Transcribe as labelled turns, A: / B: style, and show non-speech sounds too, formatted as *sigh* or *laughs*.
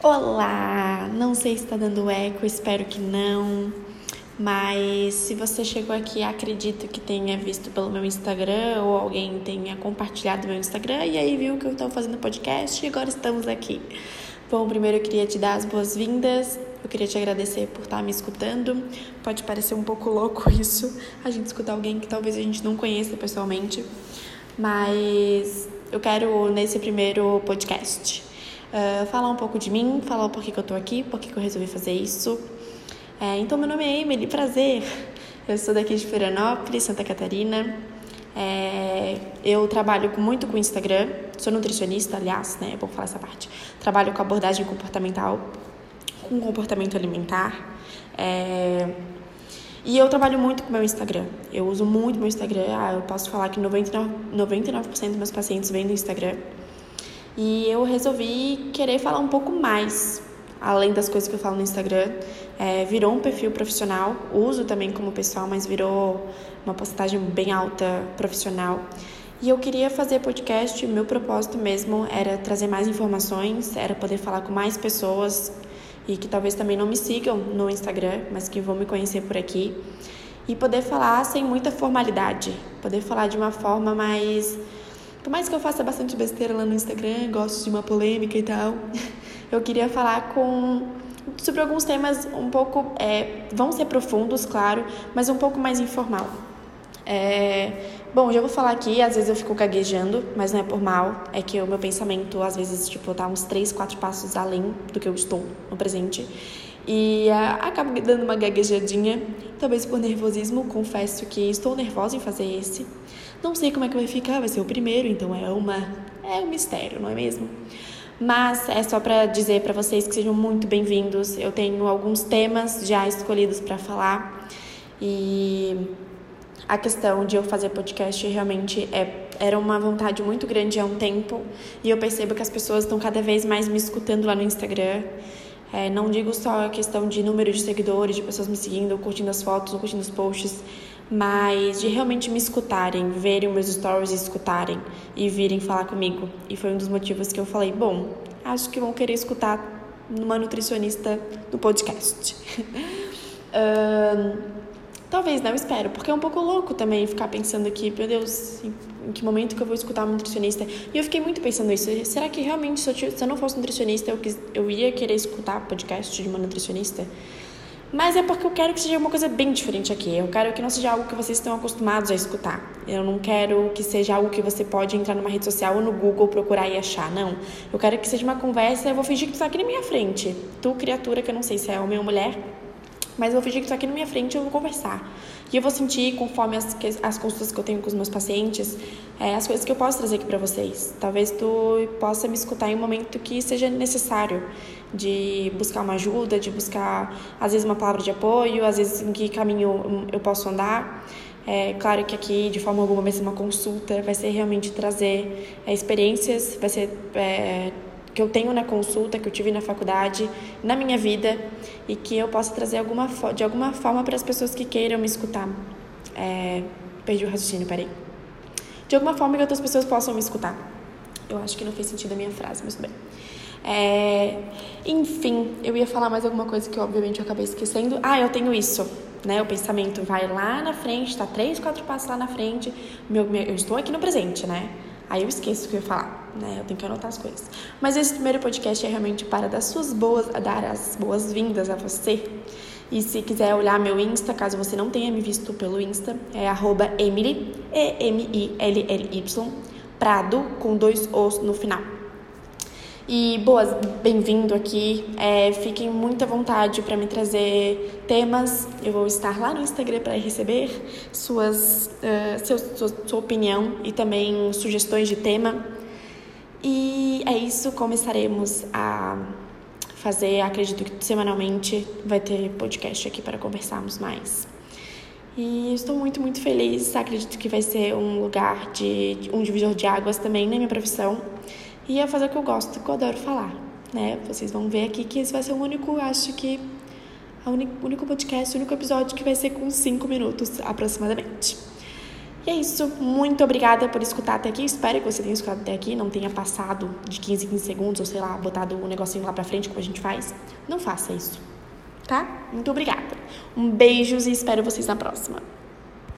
A: Olá! Não sei se está dando eco, espero que não. Mas se você chegou aqui, acredito que tenha visto pelo meu Instagram ou alguém tenha compartilhado meu Instagram e aí viu que eu estou fazendo podcast e agora estamos aqui. Bom, primeiro eu queria te dar as boas-vindas. Eu queria te agradecer por estar me escutando. Pode parecer um pouco louco *laughs* isso, a gente escutar alguém que talvez a gente não conheça pessoalmente, mas eu quero nesse primeiro podcast uh, falar um pouco de mim, falar o porquê que eu tô aqui, porquê que eu resolvi fazer isso. É, então, meu nome é Emily, prazer. Eu sou daqui de Florianópolis, Santa Catarina. É, eu trabalho muito com Instagram, sou nutricionista, aliás, né? É falar essa parte. Trabalho com abordagem comportamental, com comportamento alimentar. É, e eu trabalho muito com meu Instagram. Eu uso muito meu Instagram. Ah, eu posso falar que 99%, 99 dos meus pacientes vêm do Instagram. E eu resolvi querer falar um pouco mais, além das coisas que eu falo no Instagram. É, virou um perfil profissional, uso também como pessoal, mas virou uma postagem bem alta profissional. E eu queria fazer podcast, meu propósito mesmo era trazer mais informações, era poder falar com mais pessoas e que talvez também não me sigam no Instagram, mas que vão me conhecer por aqui. E poder falar sem muita formalidade, poder falar de uma forma mais por mais que eu faça bastante besteira lá no Instagram, gosto de uma polêmica e tal, *laughs* eu queria falar com sobre alguns temas um pouco é, vão ser profundos, claro, mas um pouco mais informal. É, bom, já vou falar aqui, às vezes eu fico gaguejando, mas não é por mal, é que o meu pensamento às vezes tipo tá uns três, quatro passos além do que eu estou no presente. E uh, acabo dando uma gaguejadinha, talvez por nervosismo, confesso que estou nervosa em fazer esse. Não sei como é que vai ficar, vai ser o primeiro, então é uma é um mistério, não é mesmo? Mas é só para dizer para vocês que sejam muito bem-vindos. Eu tenho alguns temas já escolhidos para falar e a questão de eu fazer podcast realmente é, era uma vontade muito grande há um tempo e eu percebo que as pessoas estão cada vez mais me escutando lá no Instagram. É, não digo só a questão de número de seguidores, de pessoas me seguindo, curtindo as fotos, ou curtindo os posts, mas de realmente me escutarem, verem meus stories e escutarem e virem falar comigo. E foi um dos motivos que eu falei: bom, acho que vão querer escutar uma nutricionista no podcast. *laughs* um, talvez não, espero, porque é um pouco louco também ficar pensando aqui, meu Deus, em que momento que eu vou escutar uma nutricionista? E eu fiquei muito pensando isso. Será que realmente, se eu não fosse nutricionista, eu, quis, eu ia querer escutar podcast de uma nutricionista? Mas é porque eu quero que seja uma coisa bem diferente aqui. Eu quero que não seja algo que vocês estão acostumados a escutar. Eu não quero que seja algo que você pode entrar numa rede social ou no Google procurar e achar. Não. Eu quero que seja uma conversa. Eu vou fingir que tu tá aqui na minha frente. Tu, criatura, que eu não sei se é homem ou mulher, mas eu vou fingir que tu tá aqui na minha frente e eu vou conversar. E eu vou sentir, conforme as, as consultas que eu tenho com os meus pacientes, é, as coisas que eu posso trazer aqui para vocês. Talvez tu possa me escutar em um momento que seja necessário de buscar uma ajuda, de buscar, às vezes, uma palavra de apoio, às vezes, em que caminho eu posso andar. É claro que aqui, de forma alguma, vai ser uma consulta, vai ser realmente trazer é, experiências, vai ser é, que eu tenho na consulta, que eu tive na faculdade, na minha vida, e que eu possa trazer alguma, de alguma forma para as pessoas que queiram me escutar. É, perdi o raciocínio, peraí. De alguma forma que outras pessoas possam me escutar. Eu acho que não fez sentido a minha frase, mas bem. É, enfim, eu ia falar mais alguma coisa que obviamente eu acabei esquecendo. Ah, eu tenho isso, né? O pensamento vai lá na frente, tá três, quatro passos lá na frente. Meu, meu, eu estou aqui no presente, né? Aí eu esqueço o que eu ia falar, né? Eu tenho que anotar as coisas. Mas esse primeiro podcast é realmente para dar suas boas, dar as boas-vindas a você. E se quiser olhar meu Insta, caso você não tenha me visto pelo Insta, é Emily, E-M-I-L-L-Y, Prado, com dois Os no final. E boas, bem-vindo aqui. É, fiquem muito à vontade para me trazer temas. Eu vou estar lá no Instagram para receber suas, uh, sua, sua opinião e também sugestões de tema. E é isso, começaremos a fazer, acredito que semanalmente vai ter podcast aqui para conversarmos mais. E estou muito, muito feliz. Acredito que vai ser um lugar de um divisor de águas também na minha profissão e a fazer o que eu gosto, que eu adoro falar, né? Vocês vão ver aqui que esse vai ser o único, acho que, o único podcast, o único episódio que vai ser com cinco minutos aproximadamente. E é isso. Muito obrigada por escutar até aqui. Espero que você tenha escutado até aqui. Não tenha passado de 15 em 15 segundos, ou sei lá, botado o um negocinho lá pra frente, como a gente faz. Não faça isso. Tá? Muito obrigada. Um beijos e espero vocês na próxima.